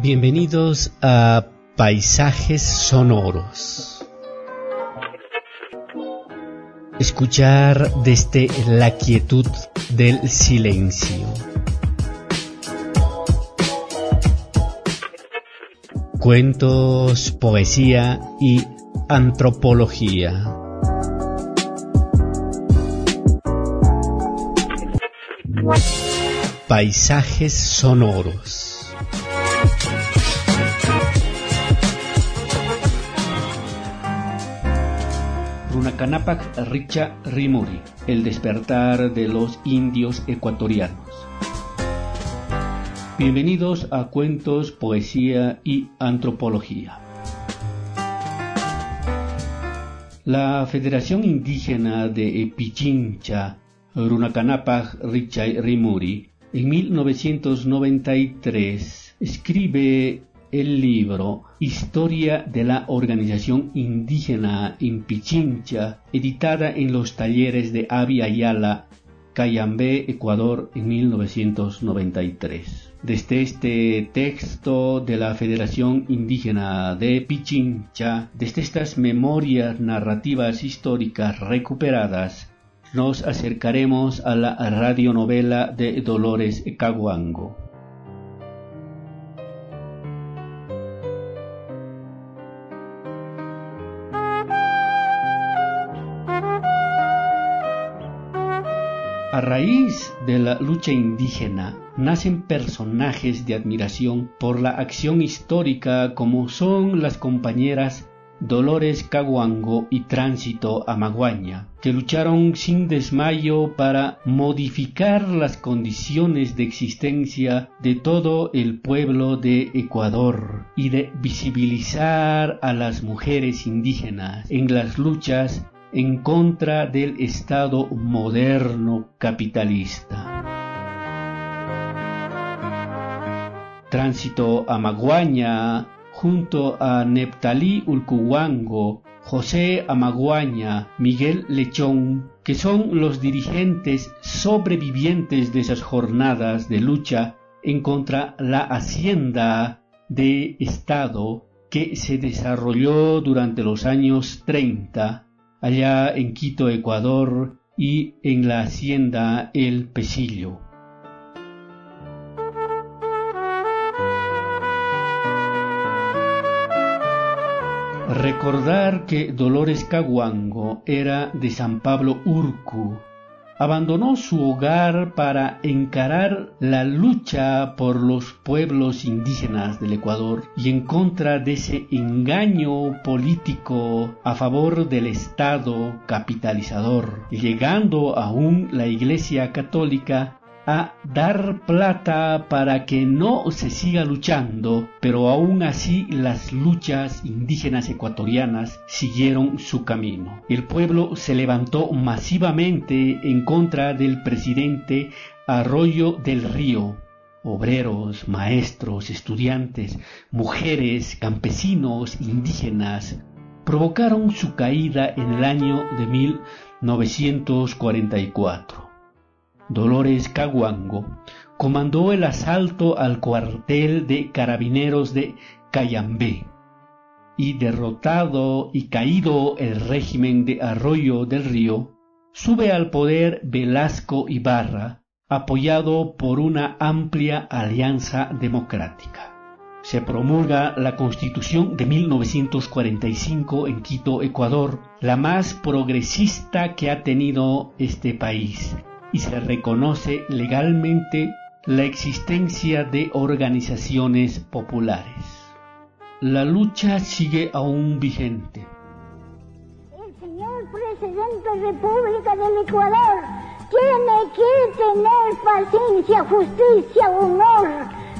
Bienvenidos a Paisajes Sonoros. Escuchar desde la quietud del silencio. Cuentos, poesía y antropología. Paisajes sonoros. Runacanapac Richa Rimuri, el despertar de los indios ecuatorianos. Bienvenidos a Cuentos, Poesía y Antropología. La Federación Indígena de Pichincha, Runacanapac Richa Rimuri, en 1993 escribe el libro Historia de la Organización Indígena en Pichincha, editada en los talleres de Avi Ayala, Cayambé, Ecuador, en 1993. Desde este texto de la Federación Indígena de Pichincha, desde estas memorias narrativas históricas recuperadas, nos acercaremos a la radionovela de Dolores Caguango. A raíz de la lucha indígena nacen personajes de admiración por la acción histórica como son las compañeras Dolores Caguango y Tránsito Amaguaña, que lucharon sin desmayo para modificar las condiciones de existencia de todo el pueblo de Ecuador y de visibilizar a las mujeres indígenas en las luchas en contra del Estado moderno capitalista. Tránsito a Maguaña junto a Neptalí Ulcuwango, José Amaguaña, Miguel Lechón, que son los dirigentes sobrevivientes de esas jornadas de lucha en contra la hacienda de Estado que se desarrolló durante los años 30 allá en Quito, Ecuador, y en la hacienda El Pesillo. Recordar que Dolores Caguango era de San Pablo Urcu, abandonó su hogar para encarar la lucha por los pueblos indígenas del Ecuador y en contra de ese engaño político a favor del Estado capitalizador, llegando aún la Iglesia Católica a dar plata para que no se siga luchando, pero aún así las luchas indígenas ecuatorianas siguieron su camino. El pueblo se levantó masivamente en contra del presidente Arroyo del Río. Obreros, maestros, estudiantes, mujeres, campesinos, indígenas, provocaron su caída en el año de 1944. Dolores Caguango, comandó el asalto al cuartel de carabineros de Cayambé y derrotado y caído el régimen de Arroyo del Río, sube al poder Velasco Ibarra, apoyado por una amplia alianza democrática. Se promulga la Constitución de 1945 en Quito, Ecuador, la más progresista que ha tenido este país y se reconoce legalmente la existencia de organizaciones populares. La lucha sigue aún vigente. El señor presidente de República del Ecuador tiene que tener paciencia, justicia, honor.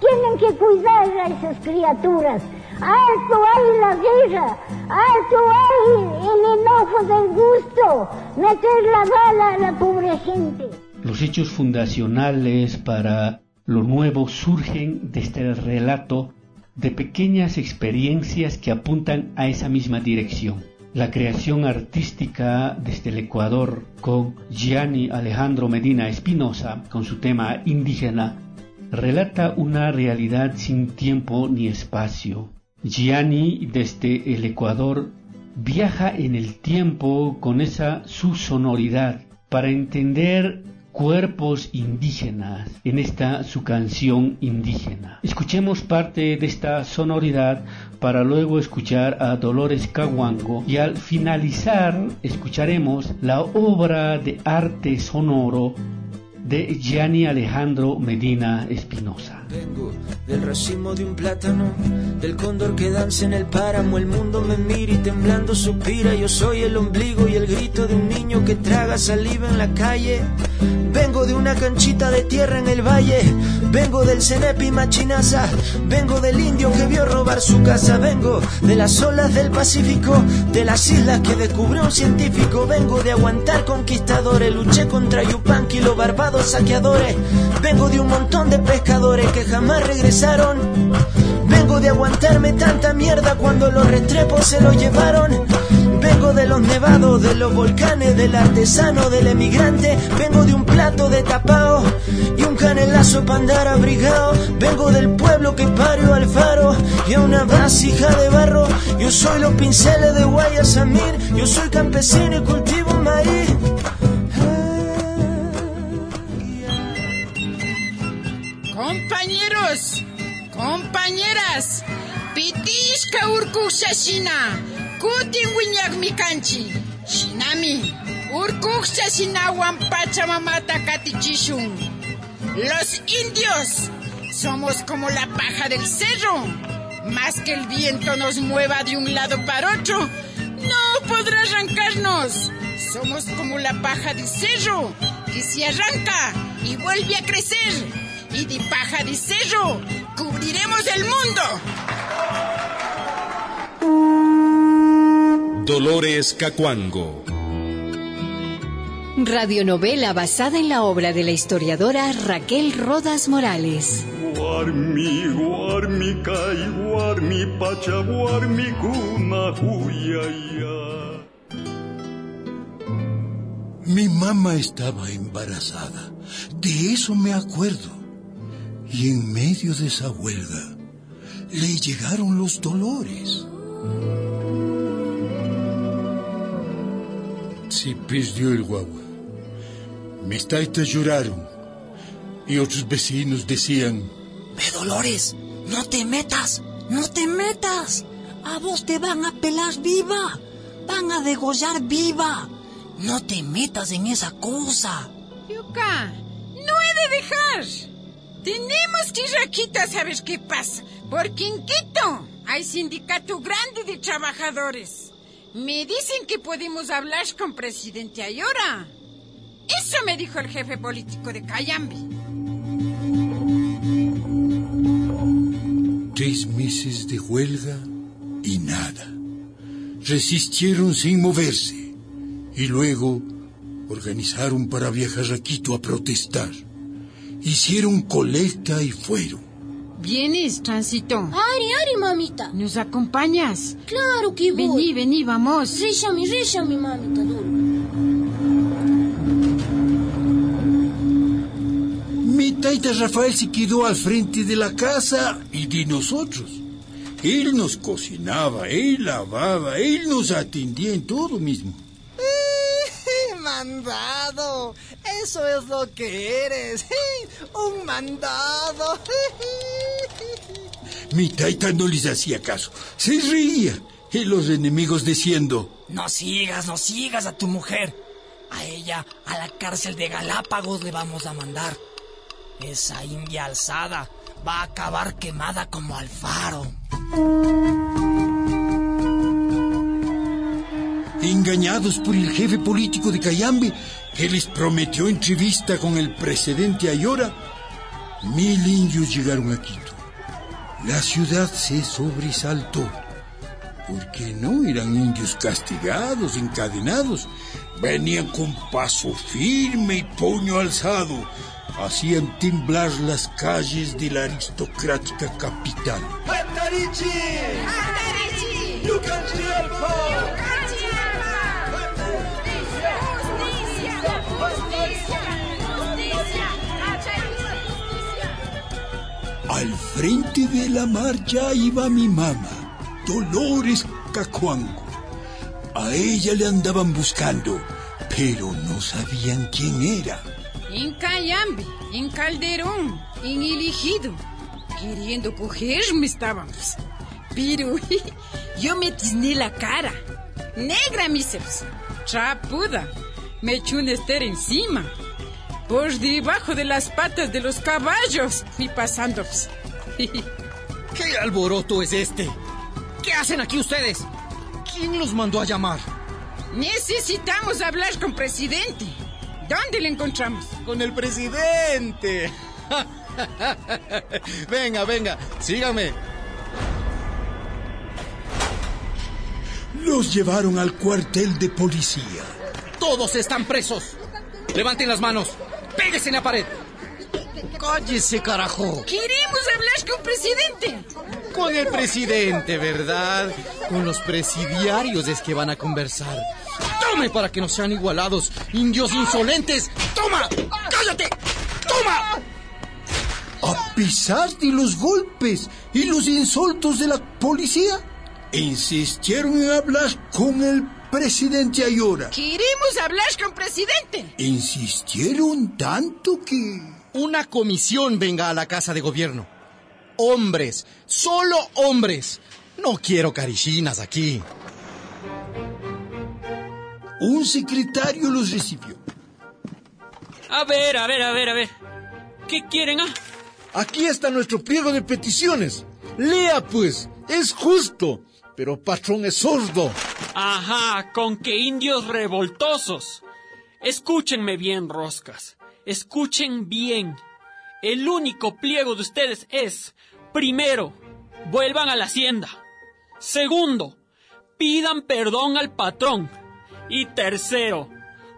Tienen que cuidar a esas criaturas. Alto hay la guerra, alto hay el enojo del gusto, meter la bala a la pobre gente. Los hechos fundacionales para lo nuevo surgen desde el relato de pequeñas experiencias que apuntan a esa misma dirección. la creación artística desde el Ecuador con Gianni Alejandro Medina Espinosa con su tema indígena relata una realidad sin tiempo ni espacio. Gianni desde el Ecuador viaja en el tiempo con esa su sonoridad para entender cuerpos indígenas en esta su canción indígena. Escuchemos parte de esta sonoridad para luego escuchar a Dolores Caguango y al finalizar escucharemos la obra de arte sonoro de Gianni Alejandro Medina Espinosa. Vengo del racimo de un plátano, del cóndor que danza en el páramo. El mundo me mira y temblando suspira. Yo soy el ombligo y el grito de un niño que traga saliva en la calle. Vengo de una canchita de tierra en el valle. Vengo del cenepi machinaza. Vengo del indio que vio robar su casa. Vengo de las olas del Pacífico, de las islas que descubrió un científico. Vengo de aguantar conquistadores. Luché contra Yupanqui, los saqueadores. Vengo de un montón de pescadores que jamás regresaron. Vengo de aguantarme tanta mierda cuando los restrepos se lo llevaron. Vengo de los nevados, de los volcanes, del artesano, del emigrante. Vengo de un plato de tapao y un canelazo para andar abrigado. Vengo del pueblo que parió al faro y a una vasija de barro. Yo soy los pinceles de Guayasamir. Yo soy campesino y cultivo compañeras, pitishka urkushashina, kutin wiñakmi kanchi. Shinami, urkushashinawan pachamamata katichishun. Los indios somos como la paja del cerro. Más que el viento nos mueva de un lado para otro, no podrá arrancarnos. Somos como la paja del cerro, que se arranca y vuelve a crecer y de paja de cerro cubriremos el mundo. Dolores Cacuango. Radionovela basada en la obra de la historiadora Raquel Rodas Morales. Guarmi, guarmi, kai, guarmi, pacha, guarmi, kuna, Mi mamá estaba embarazada. De eso me acuerdo y en medio de esa huelga le llegaron los dolores. Se perdió el guagua. Mis taitas lloraron y otros vecinos decían... Ve Dolores, no te metas, no te metas. A vos te van a pelar viva, van a degollar viva. No te metas en esa cosa. Yuka, no he de dejar. Tenemos que ir a Quito a saber qué pasa, porque en hay sindicato grande de trabajadores. Me dicen que podemos hablar con presidente Ayora. Eso me dijo el jefe político de Cayambe. Tres meses de huelga y nada. Resistieron sin moverse y luego organizaron para viajar a Quito a protestar. Hicieron colecta y fueron. ¿Vienes, Tránsito? Ari, Ari, mamita. ¿Nos acompañas? Claro que voy. Vení, vení, vamos. Réchame, réchame, mamita, duro. Mi taita Rafael se quedó al frente de la casa y de nosotros. Él nos cocinaba, él lavaba, él nos atendía en todo mismo. Mandado. Eso es lo que eres. Un mandado. Mi taita no les hacía caso. Se reía. Y los enemigos diciendo... No sigas, no sigas a tu mujer. A ella, a la cárcel de Galápagos le vamos a mandar. Esa india alzada va a acabar quemada como Alfaro. Engañados por el jefe político de Cayambe, que les prometió entrevista con el presidente Ayora, mil indios llegaron a Quito. La ciudad se sobresaltó, porque no eran indios castigados, encadenados, venían con paso firme y puño alzado, hacían temblar las calles de la aristocrática capital. Al frente de la marcha iba mi mamá, Dolores Cacuango. A ella le andaban buscando, pero no sabían quién era. En Cayambe, en Calderón, en Elegido. Queriendo cogerme estábamos. Pero yo me tizné la cara. Negra, miseros. Trapuda. Me echó un ester encima. Por debajo de las patas de los caballos fui pasando. ¿Qué alboroto es este? ¿Qué hacen aquí ustedes? ¿Quién los mandó a llamar? Necesitamos hablar con presidente. ¿Dónde le encontramos? Con el presidente. venga, venga, sígame. Los llevaron al cuartel de policía. Todos están presos. Levanten las manos. Péguese en la pared. Cállese, carajo. Queremos hablar con presidente. Con el presidente, ¿verdad? Con los presidiarios es que van a conversar. Tome para que no sean igualados, indios insolentes. Toma. Cállate. Toma. A pesar de los golpes y los insultos de la policía, insistieron en hablar con el presidente Ayora. Queremos hablar con presidente. Insistieron tanto que... Una comisión venga a la casa de gobierno. Hombres, solo hombres. No quiero carichinas aquí. Un secretario los recibió. A ver, a ver, a ver, a ver. ¿Qué quieren, ah? Aquí está nuestro pliego de peticiones. Lea, pues. Es justo. Pero patrón es sordo. Ajá, con que indios revoltosos. Escúchenme bien, roscas. Escuchen bien. El único pliego de ustedes es, primero, vuelvan a la hacienda. Segundo, pidan perdón al patrón. Y tercero,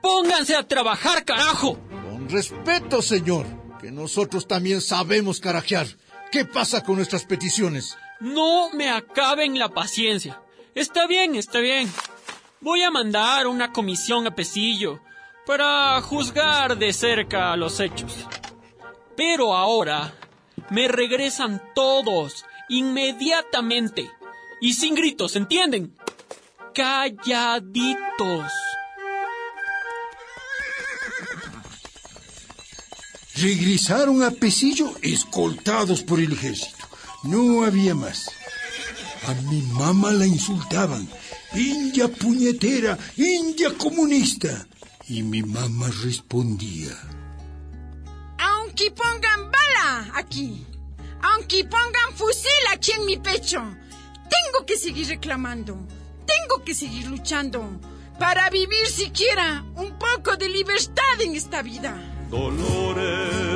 pónganse a trabajar, carajo. Con respeto, señor, que nosotros también sabemos carajear. ¿Qué pasa con nuestras peticiones? No me acaben la paciencia. Está bien, está bien. Voy a mandar una comisión a Pesillo para juzgar de cerca los hechos. Pero ahora me regresan todos inmediatamente y sin gritos, ¿entienden? Calladitos. Regresaron a Pesillo escoltados por el ejército. No había más. A mi mamá la insultaban. India puñetera, India comunista. Y mi mamá respondía. Aunque pongan bala aquí, aunque pongan fusil aquí en mi pecho, tengo que seguir reclamando, tengo que seguir luchando para vivir siquiera un poco de libertad en esta vida. Dolores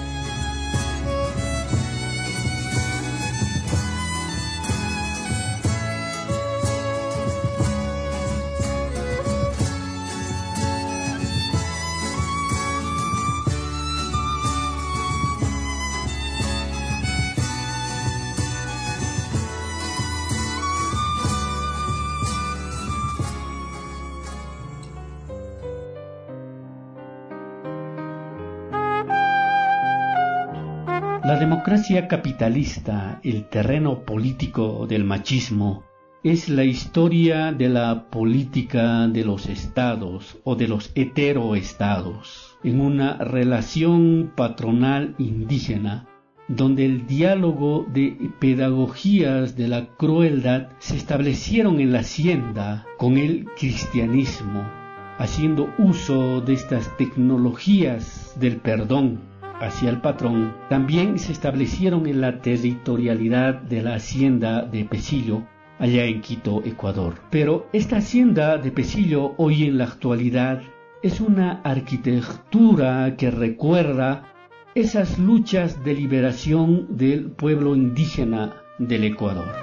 Democracia capitalista, el terreno político del machismo, es la historia de la política de los estados o de los heteroestados en una relación patronal indígena donde el diálogo de pedagogías de la crueldad se establecieron en la hacienda con el cristianismo, haciendo uso de estas tecnologías del perdón hacia el patrón, también se establecieron en la territorialidad de la hacienda de Pesillo, allá en Quito, Ecuador. Pero esta hacienda de Pesillo hoy en la actualidad es una arquitectura que recuerda esas luchas de liberación del pueblo indígena del Ecuador.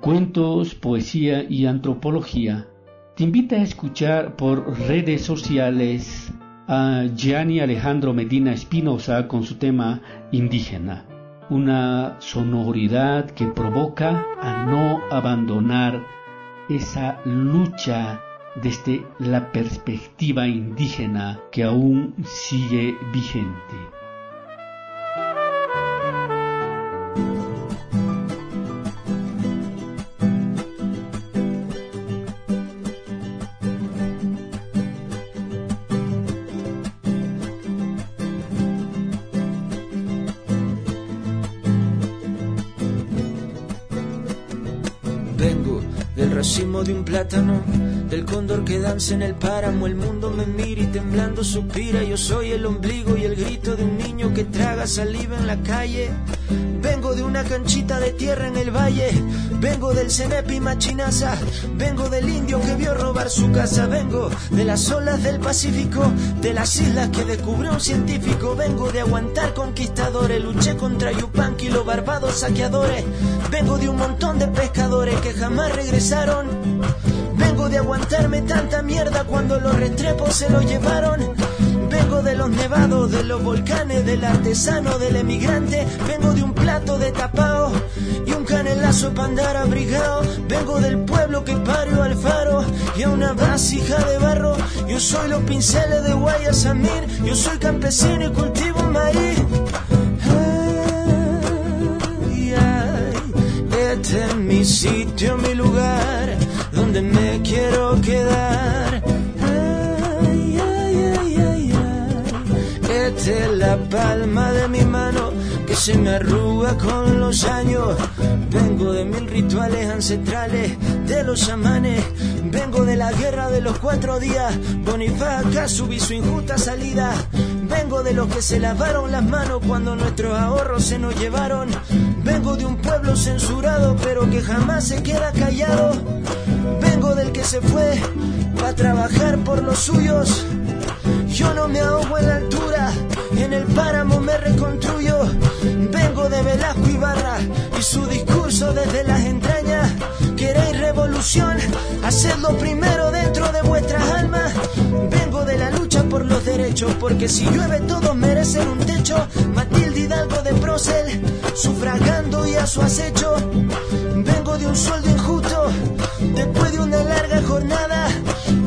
Cuentos, poesía y antropología te invita a escuchar por redes sociales a Gianni Alejandro Medina Espinosa con su tema indígena, una sonoridad que provoca a no abandonar esa lucha desde la perspectiva indígena que aún sigue vigente. Plátano, del cóndor que danza en el páramo. El mundo me mira y temblando suspira. Yo soy el ombligo y el grito de un niño que traga saliva en la calle. Vengo de una canchita de tierra en el valle. Vengo del cenepi machinaza. Vengo del indio que vio robar su casa. Vengo de las olas del Pacífico, de las islas que descubrió un científico. Vengo de aguantar conquistadores. Luché contra Yupanqui los barbados saqueadores. Vengo de un montón de pescadores que jamás regresaron. Vengo de aguantarme tanta mierda cuando los retrepos se lo llevaron. Vengo de los nevados, de los volcanes, del artesano, del emigrante. Vengo de un plato de tapao y un canelazo para andar abrigado. Vengo del pueblo que parió al faro y a una vasija de barro. Yo soy los pinceles de Guayasamín. Yo soy campesino y cultivo maíz. Este es mi sitio, mi lugar, donde me quiero quedar. Palma de mi mano que se me arruga con los años. Vengo de mil rituales ancestrales, de los chamanes. Vengo de la guerra de los cuatro días. Bonifaz acá subí su injusta salida. Vengo de los que se lavaron las manos cuando nuestros ahorros se nos llevaron. Vengo de un pueblo censurado pero que jamás se queda callado. Vengo del que se fue para trabajar por los suyos. Yo no me ahogo en la altura, en el páramo me reconstruyo. Vengo de Velasco Ibarra y su discurso desde las entrañas. ¿Queréis revolución? Hacedlo primero dentro de vuestras almas. Vengo de la lucha por los derechos, porque si llueve todos merecen un techo. Matilde Hidalgo de Procel, sufragando y a su acecho. Vengo de un sueldo injusto, después de una larga jornada.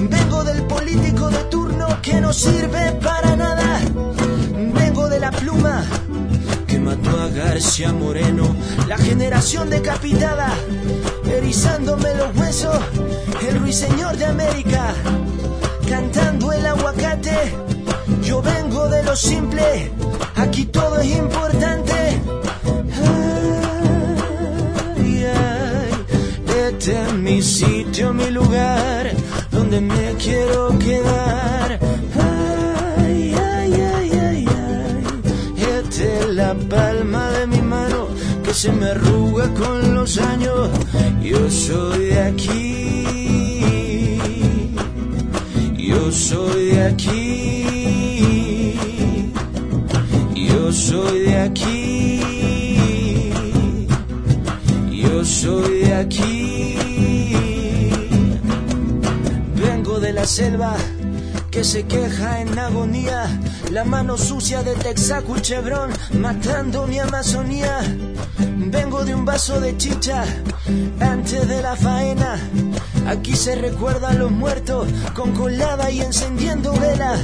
Vengo del político de turno que no sirve para mató a García Moreno, la generación decapitada, erizándome los huesos, el ruiseñor de América, cantando el aguacate. Yo vengo de lo simple, aquí todo es importante. Ay, ay, este es mi sitio, mi lugar, donde me quiero quedar. La palma de mi mano que se me arruga con los años. Yo soy de aquí. Yo soy de aquí. Yo soy de aquí. Yo soy de aquí. Vengo de la selva que se queja en agonía. La mano sucia de Texaco Chevron matando mi Amazonía. Vengo de un vaso de chicha antes de la faena. Aquí se recuerda a los muertos con colada y encendiendo velas.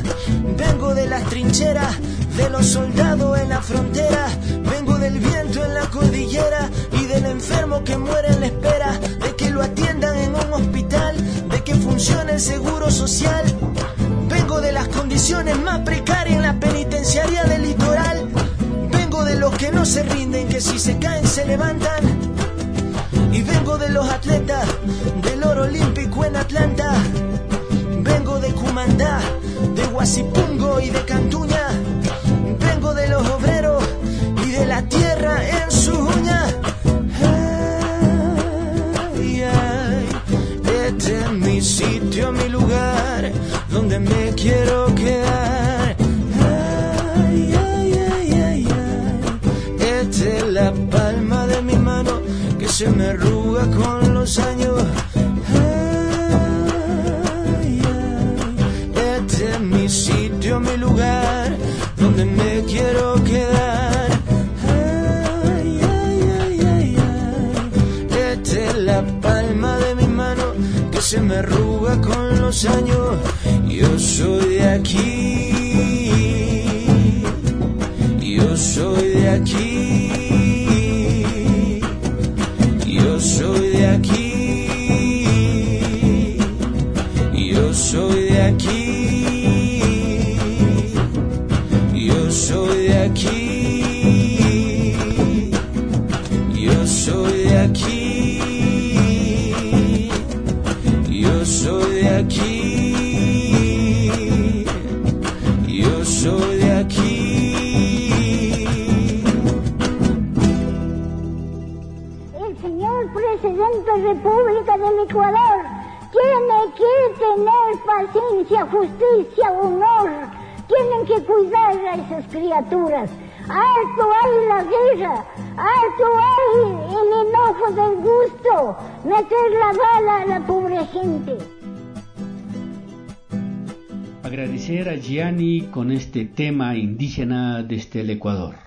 Vengo de las trincheras, de los soldados en la frontera. Vengo del viento en la cordillera y del enfermo que muere en la espera de que lo atiendan en un hospital, de que funcione el seguro social. Las condiciones más precarias en la penitenciaría del litoral. Vengo de los que no se rinden, que si se caen se levantan. Y vengo de los atletas del oro olímpico en Atlanta. Vengo de Cumandá, de Huasipungo y de Cantuña. Vengo de los obreros y de la tierra en sus uñas. Ay, ay, este es mi sitio, mi donde me quiero quedar. Ay. Esta es la palma de mi mano que se me arruga con los años. Este es mi sitio mi lugar, donde me quiero quedar. Ay. Esta es la palma de mi mano que se me arruga con los años. Yo soy de aquí. Yo soy de aquí. Yo soy de aquí. Yo soy de aquí. Yo soy de aquí. Yo soy de aquí. Yo soy de aquí. Ecuador tiene que tener paciencia, justicia, honor. Tienen que cuidar a esas criaturas. Harto hay la guerra, harto hay el enojo del gusto, meter la bala a la pobre gente. Agradecer a Gianni con este tema indígena desde el Ecuador.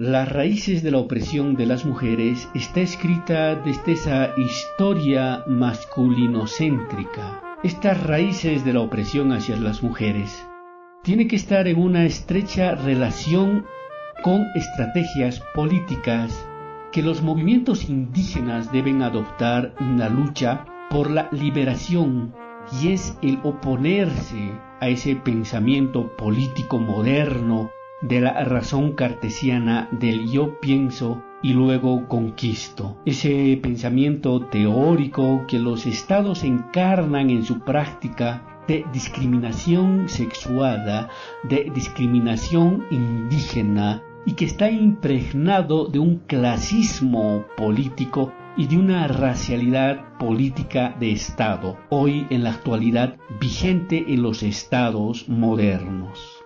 Las raíces de la opresión de las mujeres está escrita desde esa historia masculinocéntrica. Estas raíces de la opresión hacia las mujeres tiene que estar en una estrecha relación con estrategias políticas que los movimientos indígenas deben adoptar en la lucha por la liberación y es el oponerse a ese pensamiento político moderno de la razón cartesiana del yo pienso y luego conquisto. Ese pensamiento teórico que los estados encarnan en su práctica de discriminación sexuada, de discriminación indígena y que está impregnado de un clasismo político y de una racialidad política de Estado, hoy en la actualidad vigente en los estados modernos.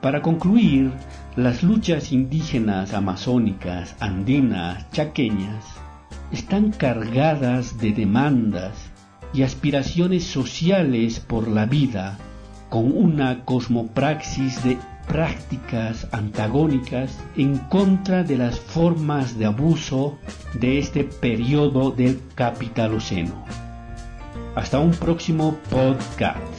Para concluir, las luchas indígenas amazónicas, andinas, chaqueñas, están cargadas de demandas y aspiraciones sociales por la vida, con una cosmopraxis de prácticas antagónicas en contra de las formas de abuso de este periodo del capitaloceno. Hasta un próximo podcast.